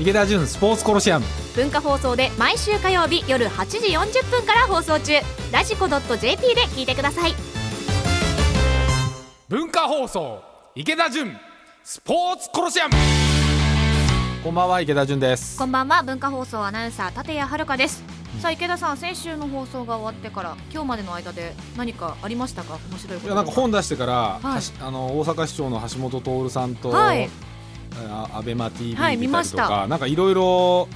池田純スポーツコロシアム。文化放送で毎週火曜日夜8時40分から放送中。ラジコ .jp で聞いてください。文化放送池田純スポーツコロシアム。こんばんは池田純です。こんばんは文化放送アナウンサー立谷遥です。さあ池田さん先週の放送が終わってから今日までの間で何かありましたか？面白いこといやなんか本出してから、はい。あの大阪市長の橋本徹さんと、はい。あアベマ t v はい見た。りとか、見まなんかいろいろ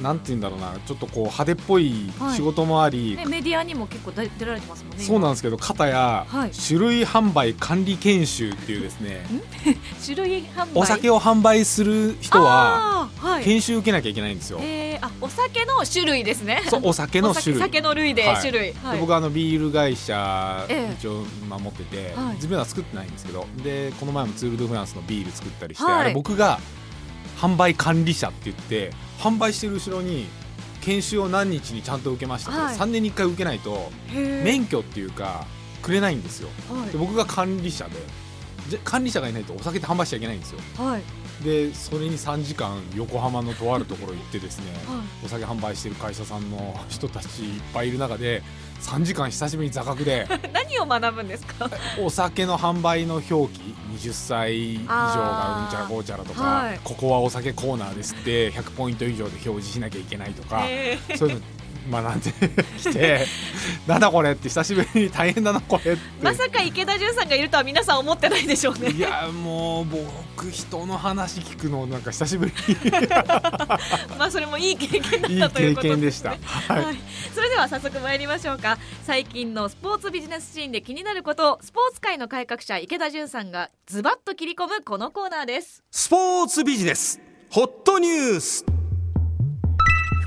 なんて言うんだろうな。ちょっとこう派手っぽいはい仕事もあり、ね、メディアにも結構出出られてますもんねそうなんですけど片や、はい。種類販売管理研修っていうですね。今 種類販売？お酒を販売する人ははい。研修受けなきゃいけないんですよ。えー、あお酒の種類ですね。そうお酒の種類。お酒酒の類ではい。種類、はい。で僕はあのビール会社ええ。一応守ってて、はい。自分は作ってないんですけどでこの前もツール・ド・フランスのビール作ったりして、はい。あれ僕が販売管理者って言って販売してる後ろに研修を何日にちゃんと受けましたと、はい。3年に1回受けないと免許っていうかくれないんですよ。はい。で僕が管理者でじゃ管理者がいないとお酒って販売しちゃいけないんですよ。はい。でそれに3時間横浜のとあるところ行ってですねはい。お酒販売してる会社さんの人たちいっぱいいる中で3時間久しぶりに座学で。何を学ぶんですか？お酒の販売の表記。20歳以上がうんちゃらこうちゃらとか、はい。ここはお酒コーナーですって100ポイント以上で表示しなきゃいけないとか、へー。そういうの学んできて なんだこれって久しぶりに大変だなこれって。まさか池田純さんがいるとは皆さん思ってないでしょうね。いやもう僕人の話聞くのなんか久しぶり。まあそれもいい経験だったということ経験でした。はい。はい、それでは早速参りましょうか。最近のスポーツビジネスシーンで気になることをスポーツ界の改革者池田純さんがズバッと切り込むこのコーナーです。スポーツビジネス。ホットニュース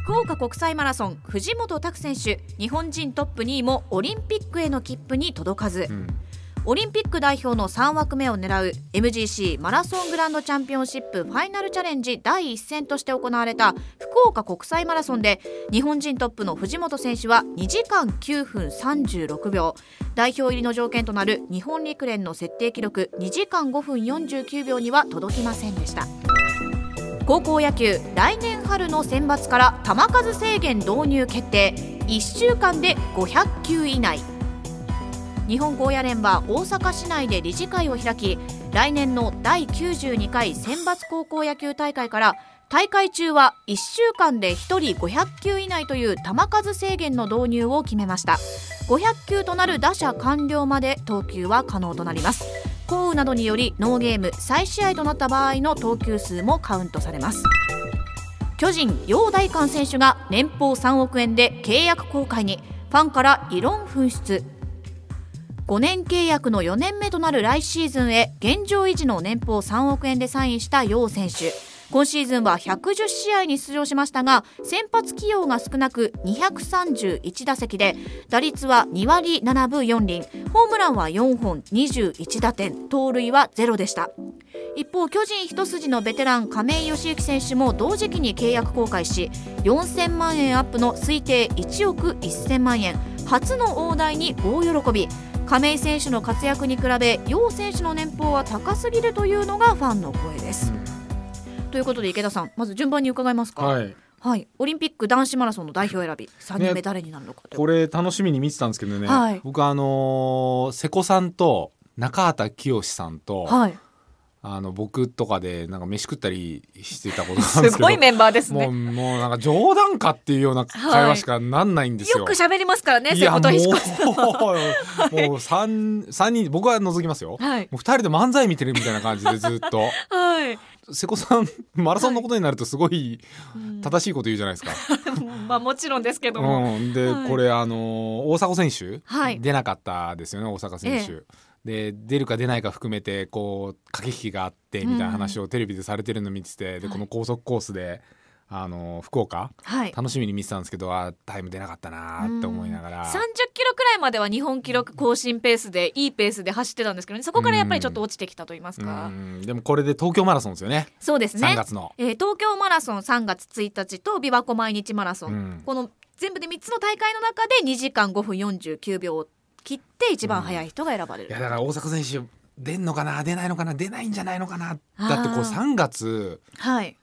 福岡国際マラソン藤本拓選手日本人トップ2位もオリンピックへの切符に届かず、うん。オリンピック代表の3枠目を狙う MGC マラソングランドチャンピオンシップファイナルチャレンジ第一戦として行われた福岡国際マラソンで日本人トップの藤本選手は2時間9分36秒。代表入りの条件となる日本陸連の設定記録2時間5分49秒には届きませんでした高校野球来年春の選抜から球数制限導入決定。1週間で500球以内。日本高野連は大阪市内で理事会を開き来年の第92回選抜高校野球大会から大会中は1週間で1人500球以内という球数制限の導入を決めました。500球となる打者完了まで投球は可能となります。降雨などによりノーゲーム再試合となった場合の投球数もカウントされます。巨人陽大館選手が年俸3億円で契約更改にファンから異論紛失。5年契約の4年目となる来シーズンへ現状維持の年俸3億円でサインした楊選手。今シーズンは110試合に出場しましたが先発起用が少なく231打席で打率は2割7分4厘ホームランは4本21打点盗塁はゼロでした。一方巨人一筋のベテラン亀井義行選手も同時期に契約更改し4000万円アップの推定1億1000万円初の大台に大喜び。亀井選手の活躍に比べ楊選手の年俸は高すぎるというのがファンの声です。ということで池田さんまず順番に伺いますか、はい。はい、オリンピック男子マラソンの代表選び3人目誰になるのかと、これ楽しみに見てたんですけどね、はい。僕あのー瀬古さんと中畑清さんと、はい、あの僕とかでなんか飯食ったりしてたことなんですごいメンバーですもうねもうなんか冗談かっていうような会話しかなんないんですよ。よく喋りますからね瀬古と石子さんはもう三三人僕は除きますよ。はい。もう二人で漫才見てるみたいな感じでずっと。はい瀬古さんマラソンのことになるとすごいうん。正しいこと言うじゃないですか。まあもちろんですけども、うん、で、はい。これあの大迫選手、はい。出なかったですよね大阪選手。で出るか出ないか含めてこう駆け引きがあってみたいな話をテレビでされてるの見てて、でこの高速コースであの福岡？はい。楽しみに見てたんですけどあタイム出なかったなーって思いながら。30キロくらいまでは日本記録更新ペースでいいペースで走ってたんですけどね。そこからやっぱりちょっと落ちてきたと言いますか、うん。でもこれで東京マラソンですよね。そうですね。3月の。えー東京マラソン3月1日と琵琶湖毎日マラソン、うん。この全部で3つの大会の中で2時間5分49秒を切って一番速い人が選ばれる、いやだから大阪選手出んのかな出ないのかな出ないんじゃないのかな。だってこう3月はいい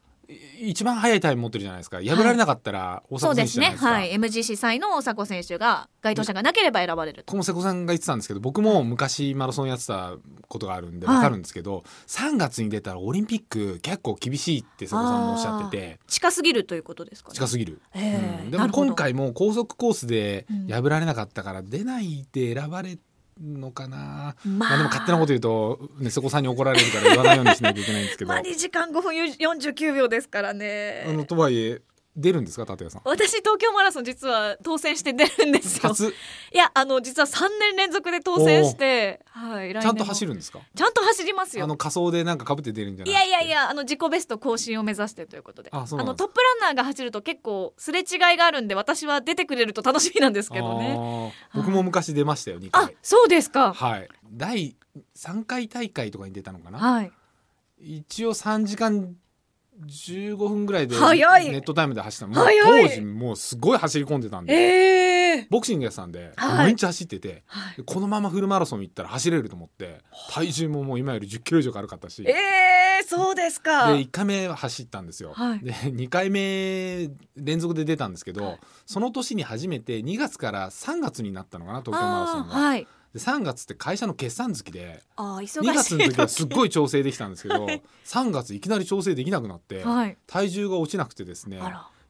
一番速いタイム持ってるじゃないですか。破られなかったら大そうです迫選手じゃないですか、ね。はい。MGC 3位の大迫選手が該当者がなければ選ばれると。この瀬古さんが言ってたんですけど僕も昔マラソンやってたことがあるんではい。分かるんですけど、3月に出たらオリンピック結構厳しいって瀬古さんもおっしゃってて。近すぎるということですかね。近すぎる、ええうん。でも今回も高速コースでうん。破られなかったから出ないで選ばれるのかな、ままあでも勝手なこと言うと、ね、瀬古さんに怒られるから言わないようにしなきゃいけないんですけど。まあ2時間5分49秒ですからね。あのとはいえ出るんですか立谷さん？私東京マラソン実は当選して出るんですよ。初？いやあの実は3年連続で当選してはいちゃんとも走るんですか？ちゃんと走りますよ。あの仮装でなんか被って出るんじゃないいやいやいやあの自己ベスト更新を目指してということで。あのトップランナーが走ると結構すれ違いがあるんで私は出てくれると楽しみなんですけどね。僕も昔出ましたよ2あ回。そうですか。はい。第3回大会とかに出たのかな？はい。一応3時間15分ぐらいでネットタイムで走った当時もうすごい走り込んでたんで。ええボクシングやってたんで、はい。毎日走っててはい。でこのままフルマラソン行ったら走れると思って体重ももう今より1 0キロ以上軽かったし。ええそうですか。で1回目は走ったんですよ、はい。で2回目連続で出たんですけど、その年に初めて2月から3月になったのかな東京マラソンが。で3月って会社の決算月であー忙しい。2月の時はすっごい調整できたんですけど、はい。3月いきなり調整できなくなって、はい。体重が落ちなくてですね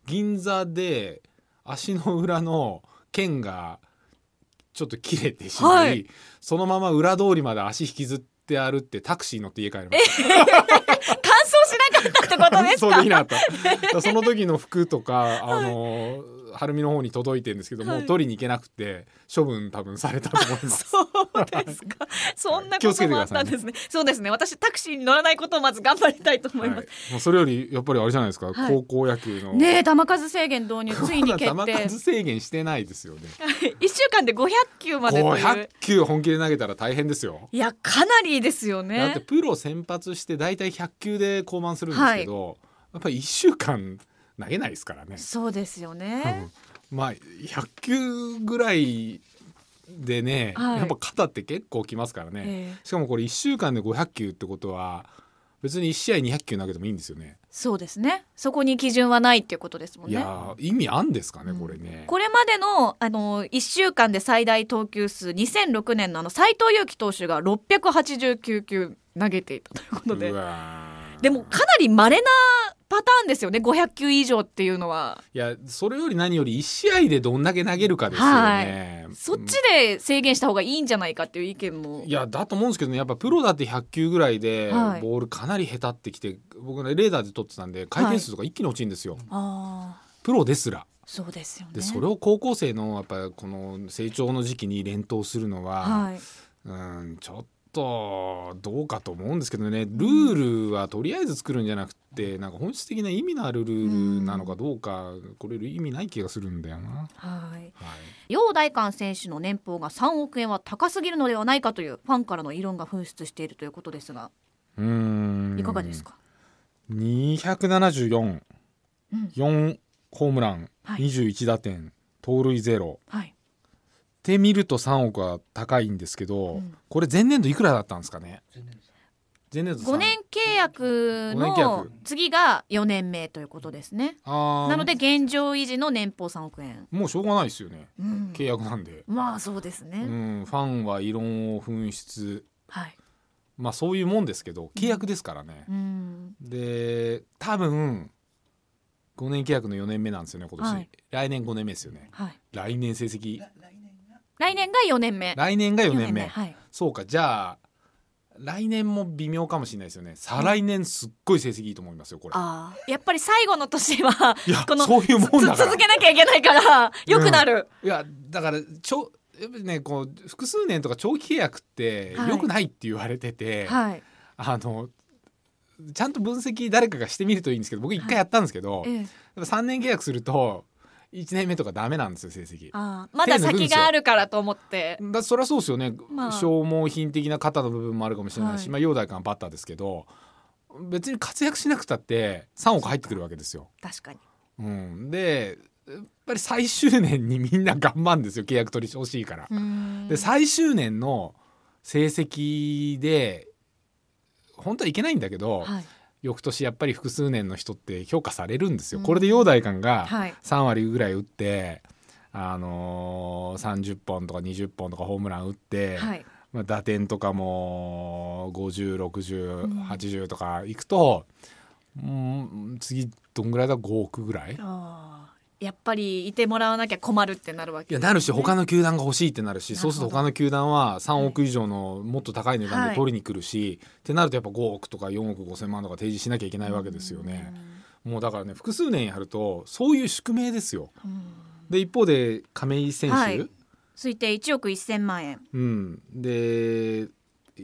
銀座で足の裏の腱がちょっと切れてしまい、はい。そのまま裏通りまで足引きずって歩ってタクシー乗って家帰りました。乾燥しなかったってことですか？そうできなかったその時の服とか、あの晴海の方に届いてるんですけど、はいもう取りに行けなくて処分多分されたと思います。そうですか。そんなこともあったんですね。そうですね。私タクシーに乗らないことをまず頑張りたいと思います。はいもうそれよりやっぱりあれじゃないですか、はい高校野球のねえ、球数制限導入 ついに決定。数制限してないですよね。一週間で500球までとい500う。球本気で投げたら大変ですよ。いや、かなりですよだってね。プロ先発して大体100球で降板するんですけど、やっぱり1週間投げないですからね。そうですよね。まあ100球ぐらいでね、はいやっぱ肩って結構きますからね、ええしかもこれ1週間で500球ってことは別に1試合200球投げてもいいんですよね。そうですね。そこに基準はないっていうことですもんいね。やー意味あんですかねこれね。これまでのあの1週間で最大投球数2006年のあの斉藤佑樹投手が689球投げていたということでうわーでもかなり稀なパターンですよね500球以上っていうのは。いやそれより何より1試合でどんだけ投げるかですよね。そっちで制限した方がいいんじゃないかっていう意見も。いやだと思うんですけどねやっぱプロだって100球ぐらいではい。ボールかなり下手ってきて、僕ねレーダーで撮ってたんで回転数とか一気に落ちるんですよ、ああプロですら。そうですよね。でそれを高校生のやっぱこの成長の時期に連投するのは、はい。うんちょっとどうかと思うんですけどね。ルールはとりあえず作るんじゃなくてなんか本質的な意味のあるルールなのかどうか、これ意味ない気がするんだよな。はい。はい。楊大寛選手の年俸が3億円は高すぎるのではないかというファンからの異論が噴出しているということですが。うーん。いかがですか、274、うん。4ホームラン、はい。21打点。盗塁ゼロ。はい。って見ると3億は高いんですけど、うん。これ前年度いくらだったんですかね？前年度5年契約五年契の約次が4年目ということですね。なので現状維持の年俸3億円、もうしょうがないですよね。うん。契約なんで、まあそうですうね、ん、ファンは異論を噴出。はい、まあそういうもんですけど契約ですからね、うん、で多分5年契約の4年目なんですよね今年、はい。来年5年目ですよね。はい。来年成績来年が4年目。来年が4年目。はい。そうか。じゃあ来年も微妙かもしれないですよね。再来年すっごい成績いいと思いますよこれ。ああやっぱり最後の年はいや このそういうもんだから。つ続けなきゃいけないからよくなる、いやだからちょやっぱりねこう複数年とか長期契約ってはい。良くないって言われてて、はい、あのちゃんと分析誰かがしてみるといいんですけど僕一回やったんですけど、ええ、3年契約すると1年目とかダメなんですよ成績。ああまだ先があるからと思って。だそりゃそうですよね、まあ。消耗品的な肩の部分もあるかもしれないし、はい。まあ陽大君はバッターですけど別に活躍しなくたって3億入ってくるわけですよ。確かに。うん、でやっぱり最終年にみんな頑張るんですよ。契約取りしてほしいから。で最終年の成績で本当はいけないんだけど、はい翌年やっぱり複数年の人って評価されるんですよ。これで陽大館がはい。3割ぐらい打って、あのー30本とか20本とかホームラン打って、はい。まあ、打点とかも506080とかいくと、うん、次どんぐらいだ？5億ぐらい。あーやっぱりいてもらわなきゃ困るってなるわけ。いやなるし他の球団が欲しいってなるしそうすると他の球団は3億以上のもっと高い値段で取りに来るし、ってなるとやっぱ5億とか4億5千万とか提示しなきゃいけないわけですよね。もうだからね複数年やるとそういう宿命ですよ。で一方で亀井選手、はい。推定1億1000万円。うん、で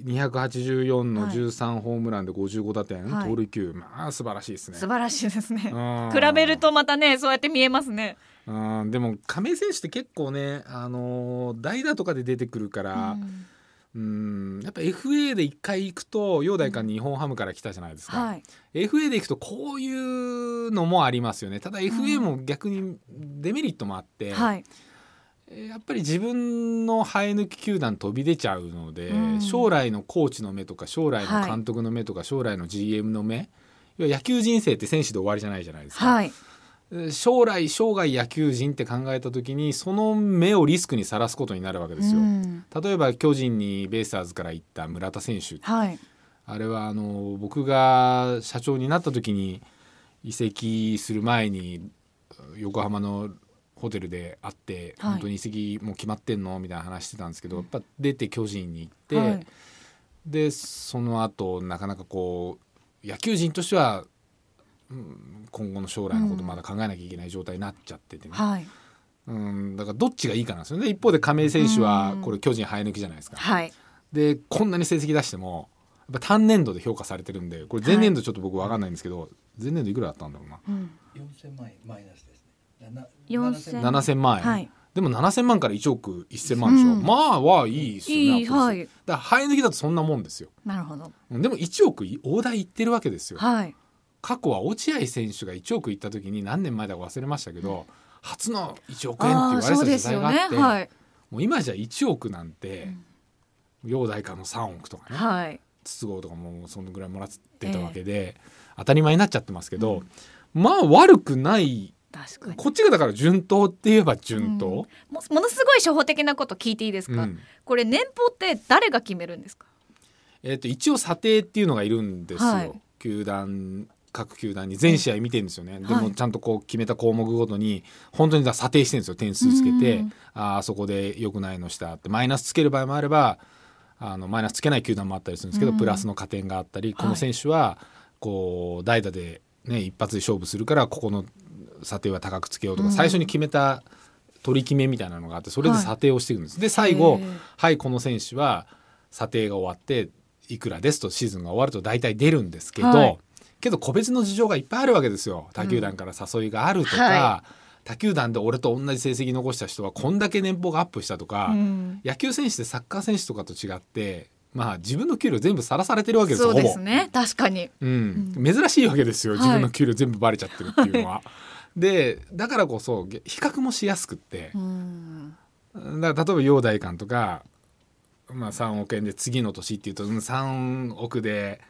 284のはい。13ホームランで55打点、はい。盗塁球。まあ素晴らしいですね。素晴らしいですね。うん。比べるとまたねそうやって見えますね。うん。でも亀井選手って結構ね、あのー代打とかで出てくるから、うん。やっぱ FA で一回行くと陽大館日本ハムから来たじゃないですか、はい。FA で行くとこういうのもありますよね。ただ FA も逆にデメリットもあって、はい。えーやっぱり自分の生え抜き球団飛び出ちゃうので、うん。将来のコーチの目とか将来の監督の目とか、将来の GM の目野球人生って選手で終わりじゃないじゃないですか、はい。えー将来生涯野球人って考えた時にその目をリスクにさらすことになるわけですよ。うん。例えば巨人にベイスターズから行った村田選手はい。あれはあの僕が社長になった時に移籍する前に横浜のホテルで会って、はい。本当に移籍もう決まってんの？みたいな話してたんですけど、やっぱ出て巨人に行って、はい。でその後なかなかこう野球人としては、うん今後の将来のことまだ考えなきゃいけない状態になっちゃっててね、はい。うん、だからどっちがいいかなんですよね。一方で亀井選手はうん。これ巨人生え抜きじゃないですか。はい。でこんなに成績出してもやっぱ単年度で評価されてるんでこれ前年度ちょっと僕分かんないんですけど、前年度いくらだったんだろうな？うん。4000万円マイナスです。ね。な4000 7000万円、はい。でも7000万から1億1000万でしょ、うん。まあはいいですよねいいはい。だから生え抜きだとそんなもんですよ。なるほど。うんでも1億大台いってるわけですよ。はい。過去は落合選手が1億いった時に何年前だか忘れましたけど、初の1億円って言われてた時そうですよ代があって、ね。はい。もう今じゃ1億なんて、陽大からの3億とかね、はい。筒香とかもそのぐらいもらってたわけで、当たり前になっちゃってますけど、まあ悪くない確かに。こっちがだから順当って言えば順当、もものすごい初歩的なこと聞いていいですか、うん。これ年俸って誰が決めるんですか？えっと一応査定っていうのがいるんですよ、はい。球団各球団に全試合見てるんですよね、ではい。もちゃんとこう決めた項目ごとに本当に査定してるんですよ。点数つけて、うんああそこで良くないのしたって。マイナスつける場合もあればあのマイナスつけない球団もあったりするんですけど、うん。プラスの加点があったり、このはい。選手はこう代打で、ね、一発で勝負するからここの査定は高くつけようとか、うん最初に決めた取り決めみたいなのがあってそれで査定をしていくんです。で最後はいこの選手は査定が終わっていくらですとシーズンが終わると大体出るんですけど、はい。けど個別の事情がいっぱいあるわけですよ。他球団から誘いがあるとか、は他球団で俺と同じ成績残した人はこんだけ年俸がアップしたとか、うん。野球選手ってサッカー選手とかと違ってまあ自分の給料全部さらされてるわけですよそうです。ね。確かに。うん、珍しいわけですよ。はい。自分の給料全部バレちゃってるっていうのは。でだからこそ比較もしやすくって、うん。だから例えば陽大館とか、まあ、3億円で次の年っていうとうん3億で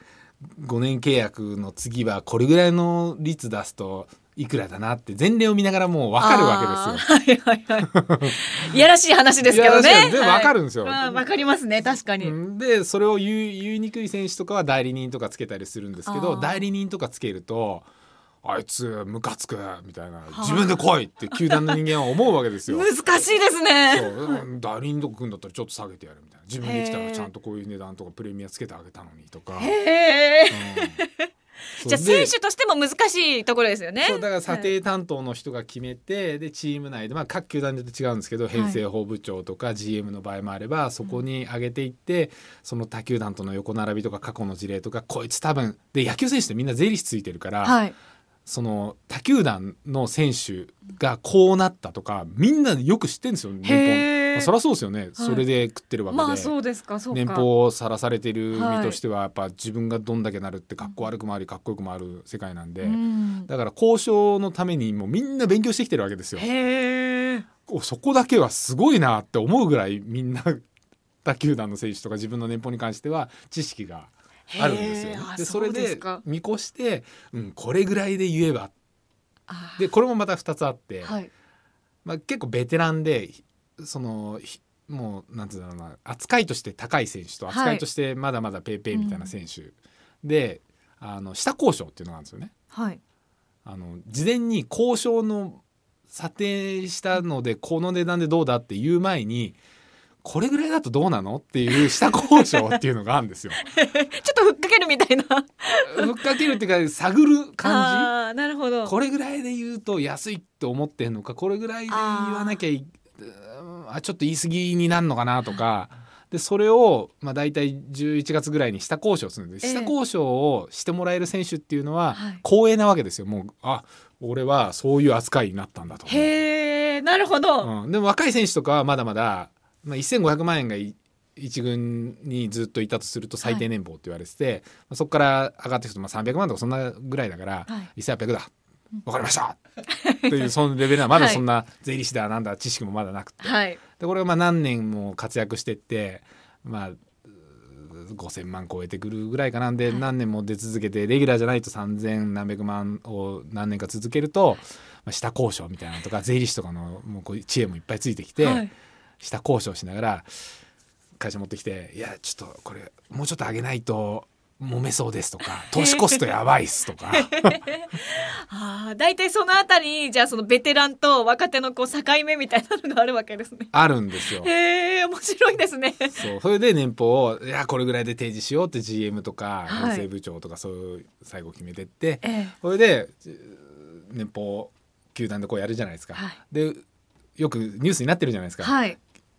5年契約の次はこれぐらいの率出すといくらだなって前例を見ながらもう分かるわけですよ。はいはいはい。いやらしい話ですけどね。でもわかるんですよ。はい。まあわかりますね。確かに、うん。でそれを言い言いにくい選手とかは代理人とかつけたりするんですけど代理人とかつけるとあいつムカつくみたいな。自分で来いって球団の人間は思うわけですよ。難しいですね。そう。うん代理人とか組んだったらちょっと下げてやるみたいな。自分で来たらちゃんとこういう値段とかプレミアつけてあげたのにとか。へえ。うん。じゃあ選手としても難しいところですよね。そう。だから査定担当の人が決めて、でチーム内で、まあ、各球団で違うんですけど編成法部長とか GM の場合もあればそこに上げていって、その他球団との横並びとか過去の事例とかこいつ多分で野球選手ってみんな税理士ついてるから、はいその他球団の選手がこうなったとかみんなよく知ってるんですよ年俸、まあそりゃそうですよね、それで食ってるわけで。年俸をさらされてるはい身としてはやっぱ自分がどんだけなるってかっこ悪くもありかっこよくもある世界なんで、うん。だから交渉のためにもうみんな勉強してきてるわけですよ。そこだけはすごいなって思うぐらいみんな他球団の選手とか自分の年俸に関しては知識があるんですよ。ねでそれで見越して、うん、これぐらいで言えば。でこれもまた2つあって、はい。まあ、結構ベテランでひそのひもうなんていうんだろうな扱いとして高い選手とはい。扱いとしてまだまだペーペーみたいな選手、であの下交渉っていうのがあるんですよね。はい。あの事前に交渉の査定したのでこの値段でどうだっていう前にこれぐらいだとどうなのっていう下交渉っていうのがあるんですよ。ちょっとふっかけるみたいな。ふっかけるっていうか探る感あーなるほど。じこれぐらいで言うと安いって思ってんのかこれぐらいで言わなきゃいうんあちょっと言い過ぎになるのかなとか。でそれを、まあ、大体11月ぐらいに下交渉するんでええ。下交渉をしてもらえる選手っていうのははい。光栄なわけですよ。もうあ俺はそういう扱いになったんだと。へえなるほど、うん、でも若い選手とかはまだまだ、まあ、1500万円がい一軍にずっといたとすると最低年俸って言われてて、まあそこから上がっていくとまあ300万とかそんなぐらいだから、はい。1800だ。分かりました。っていうそのレベルはまだそんな税理士だなんだ知識もまだなくて、はい。でこれがまあ何年も活躍してってまあうー5,000万超えてくるぐらいかなんで、はい。何年も出続けてレギュラーじゃないと3,000何百万を何年か続けると、まあ、下交渉みたいなのとか税理士とかのもうこう知恵もいっぱいついてきて、はい下交渉しながら会社持ってきて「いやちょっとこれもうちょっと上げないと揉めそうです」とか「投資コストやばいっす」とか。ああ大体そのあたりじゃあそのベテランと若手のこう境目みたいなのがあるわけですね。あるんですよ。へえ面白いですね。そうそれで年俸をいやこれぐらいで提示しようって GM とかはい。編成部長とかそういう最後決めてって、ええ。それで年俸球団でこうやるじゃないですか。はい。でよくニュースになってるじゃないですか、はい、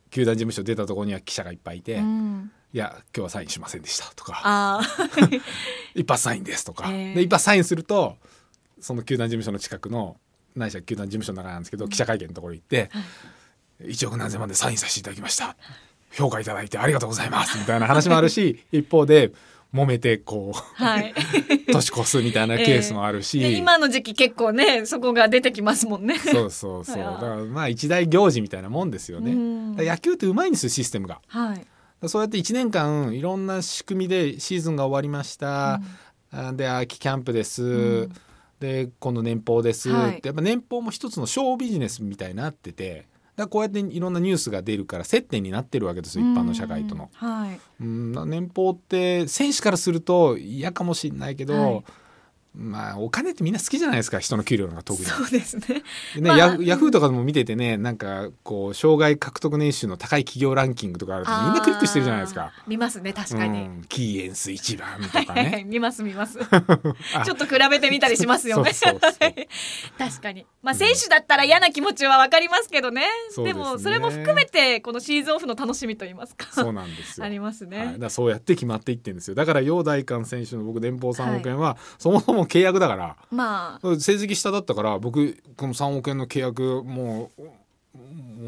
球団事務所出たところには記者がいっぱいいて「うん、いや今日はサインしませんでした」とかあ「一発サインです」とか、ええで一発サインするとその球団事務所の近くのないしは球団事務所の中なんですけど、記者会見のところに行って「1億何千万でサインさせていただきました」評価いただいてありがとうございますみたいな話もあるし 一方で揉めてこあはい、う 年越すみたいなケースもあるし、で今の時期結構ねそこが出てきますもんね。そうそうそう。はい。だからまあ一大行事みたいなもんですよね。野球ってうまいんですよシステムが。はい。そうやって1年間いろんな仕組みでシーズンが終わりました、あで秋キャンプです、うん。で今度年俸です、はい。ってやっぱ年俸も一つのショービジネスみたいになっててだこうやっていろんなニュースが出るから接点になってるわけですよ一般の社会との。うんはい。うん、年俸って選手からすると嫌かもしれないけど、はいまあお金ってみんな好きじゃないですか人の給料が特に。そうですね。でねまあヤフヤフーとかでも見ててねなんかこう障害獲得年収の高い企業ランキングとかあるとみんなクリックしてるじゃないですか。見ますね確かに、うん、キーエンス一番とかはいはいはいね。見ます見ます。ちあょっと比べてみたりしますよね。そうそうそう 確かに。まあ選手だったら嫌な気持ちはわかりますけどね。そうですね。もそれも含めてこのシーズンオフの楽しみと言いますか。そうなんですよ。ありますね、はい、だそうやって決まっていってんですよ。だから陽大館選手の僕年俸3億円は、そもそも契約だから。まあ。成績下だったから僕この3億円の契約もう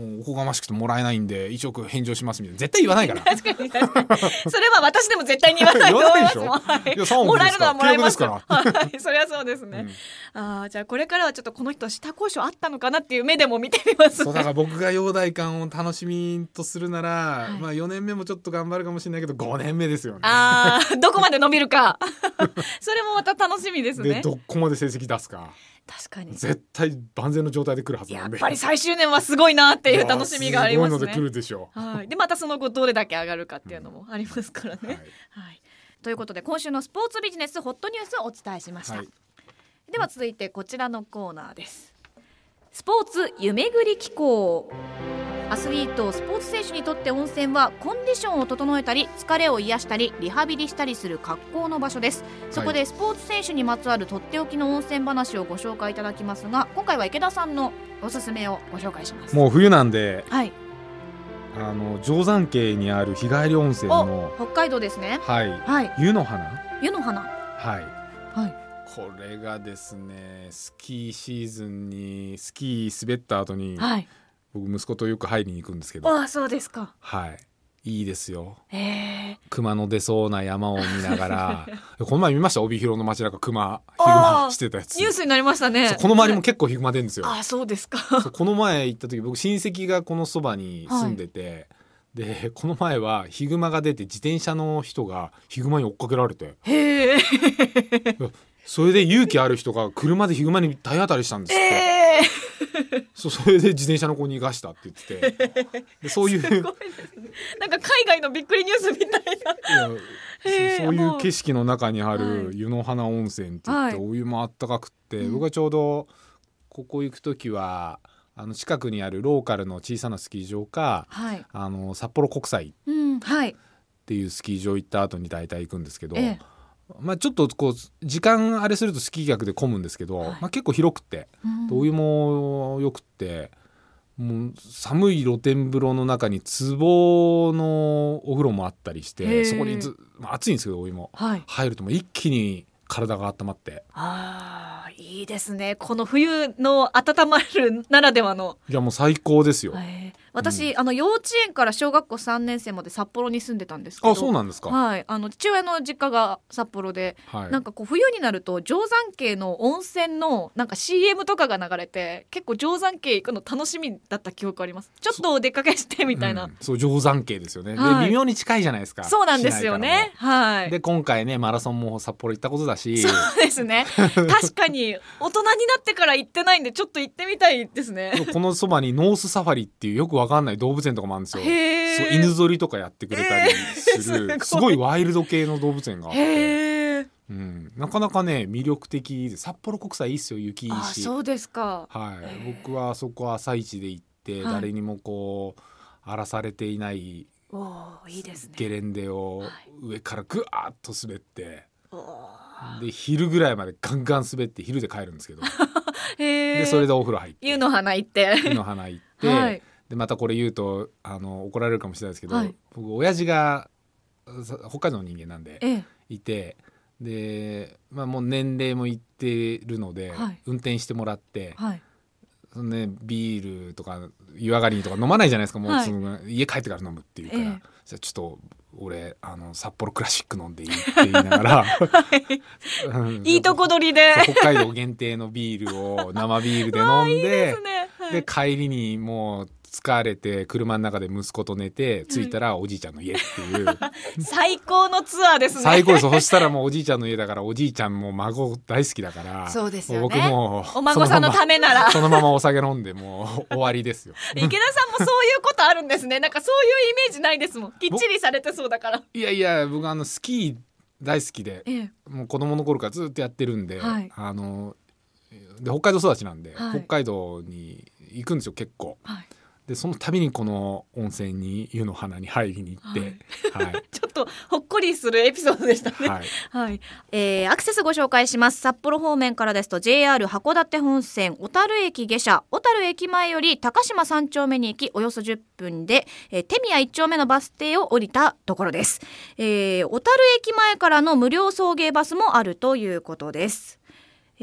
もうおこがましくてもらえないんで1億返上しますみたいな。絶対言わないから。確かに確かに。それは私でも絶対に言わないと思いますもん言わないでしょ？い。や3はい、億もらえるのはもらえます。契約ですはい、それはそうですね、ああじゃあこれからはちょっとこの人下交渉あったのかなっていう目でも見てみますそうだから僕が陽大館を楽しみとするなら、はい。まあ4年目もちょっと頑張るかもしれないけど5年目ですよね。ああどこまで伸びるか。それもまた楽しみですね。でどこまで成績出すか確かに。絶対万全の状態で来るはずなんで。やっぱり最終年はすごいなっていう楽しみがありますね。すごいので来るでしょう。はい、でまたその後どれだけ上がるかっていうのもありますからね。はいはい。ということで今週のスポーツビジネスホットニュースをお伝えしました、はい。では続いてこちらのコーナーです。スポーツ夢ぐり機構アスリートスポーツ選手にとって温泉はコンディションを整えたり疲れを癒したりリハビリしたりする格好の場所です。そこでスポーツ選手にまつわるとっておきの温泉話をご紹介いただきますが今回は池田さんのおすすめをご紹介します。もう冬なんではい。あの定山渓にある日帰り温泉おの北海道ですね。はい。はい。湯の花？湯の花。はい。はい。これがですねスキーシーズンにスキー滑った後にはい僕息子とよく入りに行くんですけど。ああそうですか。はい。いいですよ。へえ熊の出そうな山を見ながら。この前見ました？帯広の街中熊ヒグマしてたやつ。ニュースになりましたね。この周りも結構ヒグマ出るんですよ。ああそうですか。この前行った時僕親戚がこのそばに住んでて、でこの前はヒグマが出て自転車の人がヒグマに追っかけられて。へえ それで勇気ある人が車でヒグマに体当たりしたんですって、え そうそれで自転車の子に逃がしたって言ってて。でそういう。ね。なんか海外のびっくりニュースみたいな。そそういもう。う景色の中にあはるい。湯の花温泉って言って、はい。お湯もあったかくって、うん。僕はちょうどここ行く時はあの近くにあるローカルの小さなスキー場かはい。あの札幌国際っていうスキー場行った後に大体行くんですけど、ええまあ、ちょっとこう時間あれするとスキー客で混むんですけど、はい。まあ、結構広くてうん。でお湯もよくってもう寒い露天風呂の中に壺のお風呂もあったりしてそこにず、まあ、暑いんですけどお湯も。はい。入るともう一気に体が温まって。あーいいですね。この冬の温まるならではの、いやもう最高ですよ。えー私、あの幼稚園から小学校3年生まで札幌に住んでたんですけどあそうなんですか。はい、あの父親の実家が札幌で、はい。なんかこう冬になると定山渓の温泉のなんか CM とかが流れて結構定山渓行くの楽しみだった記憶あります。ちょっとお出かけしてみたいな、うん。そう定山渓ですよね、はい。で微妙に近いじゃないですか。そうなんですよね。はい。で今回ねマラソンも札幌行ったことだし。そうですね。確かに大人になってから行ってないんでちょっと行ってみたいですね。このそばにノースサファリっていうよくわかんない。動物園とかもあるんですよ。そう犬ぞりとかやってくれたりする、えーすすごいワイルド系の動物園があって、うん、なかなかね魅力的で札幌国際いいっすよ雪いいあしそうですか。はい。僕はあそこ朝一で行って、はい。誰にもこう荒らされていないおーいいですね。ゲレンデをはい。上からぐわーっと滑って、おー。で昼ぐらいまでガンガン滑って昼で帰るんですけど。でそれでお風呂入って。湯の花行って。湯の花行って、はいでまたこれ言うとあの怒られるかもしれないですけど、はい。僕親父がさ北海道の人間なんでええ。いてで、まあ、もう年齢もいってるので、はい。運転してもらって、はい。そのね、ビールとか湯上がりにとか飲まないじゃないですかもう、家帰ってから飲むっていうから、ええ。じゃあちょっと俺あの札幌クラシック飲んでいいって言いながら、う んいいとこ取りで。北海道限定のビールを生ビールで飲んで ですね。はい。で帰りにもう疲れて車の中で息子と寝て着いたらおじいちゃんの家っていう、最高のツアーですね。最高です。そしたらもうおじいちゃんの家だからおじいちゃんも孫大好きだからそうですよね。僕もお孫さんのためなら。そのままそのままお酒飲んでもう終わりですよ。池田さんもそういうことあるんですね。なんかそういうイメージないですもん。きっちりされてそうだから。いやいや僕あのスキー大好きでええ。もう子供の頃からずっとやってるんで、はい。あので北海道育ちなんで、はい。北海道に行くんですよ結構。はいでその度にこの温泉に湯の花に入りに行ってはい。ちょっとほっこりするエピソードでしたね。はい、はい、えーアクセスご紹介します。札幌方面からですと JR 函館本線小樽駅下車小樽駅前より高島三丁目に行きおよそ10分で、えー手宮一丁目のバス停を降りたところです、えー小樽駅前からの無料送迎バスもあるということです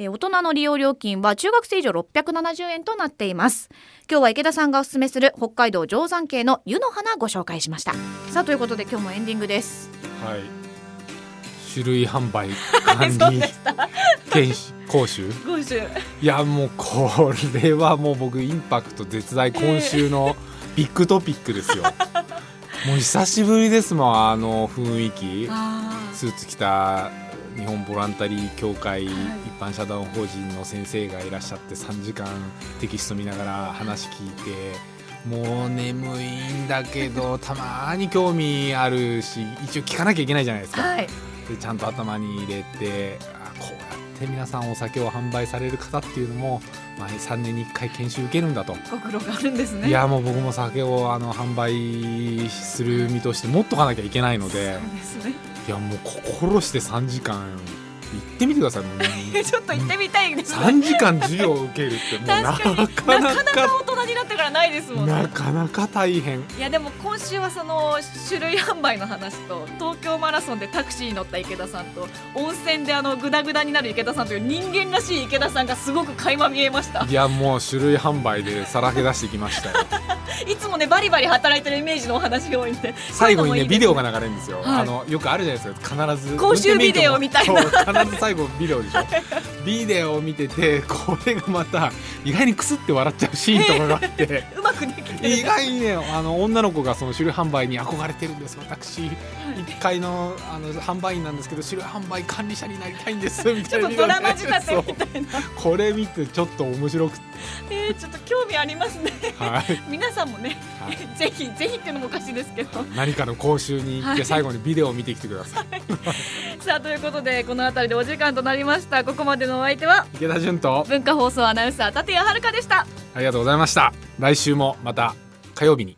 えー大人の利用料金は中学生以上670円となっています。今日は池田さんがおすすめする北海道定山渓の湯の花ご紹介しました。さあということで今日もエンディングです。はい、種類販売管理 講習？ゴシュいやもうこれはもう僕インパクト絶大今週の ビッグトピックですよ。もう久しぶりですもんあの雰囲気。あスーツ着た日本ボランタリー協会一般社団法人の先生がいらっしゃって3時間テキスト見ながら話聞いてもう眠いんだけど たまに興味あるし一応聞かなきゃいけないじゃないですか。はいでちゃんと頭に入れてあこうやって皆さんお酒を販売される方っていうのも、まあ、3年に1回研修受けるんだと。ご苦労があるんですねいやもう僕も酒をあの販売する身として持っとかなきゃいけないのでそうですねいやもう心して3時間行ってみてください もう。ちょっと行ってみたいですね。3時間授業を受けるってもうな確かに。かななか。なかか大人になってからないですもんね。なかなか大変。いやでも今週はその種類販売の話と東京マラソンでタクシーに乗った池田さんと温泉であのグダグダになる池田さんという人間らしい池田さんがすごく垣間見えました。いやもう種類販売でさらけ出してきましたよいつもねバリバリ働いてるイメージのお話が多いんで。最後にねビデオがな流れるんですよ、はい。あのよくあるじゃないですか。必ず公衆ビデオみたいな。必ず最後ビデオでしょ。ビデオを見ててこれがまた意外にクスって笑っちゃうシーンとかがあって。うまくできてる意外にねあの女の子がその種類販売に憧れてるんです私。1階のあの販売員なんですけど種類販売管理者になりたいんです みちたいなょっとドラマ仕立てみたいな、これ見てちょっと面白くて、えー、ちょっと興味ありますね。はい。皆さんもね、はい。ぜひぜひっていうのもおかしいですけど。何かの講習に行っはい。て最後にビデオを見てきてください、さあということでこの辺りでお時間となりました。ここまでのお相手は池田純と文化放送アナウンサー立谷遥でした。ありがとうございました来週もまた火曜日に。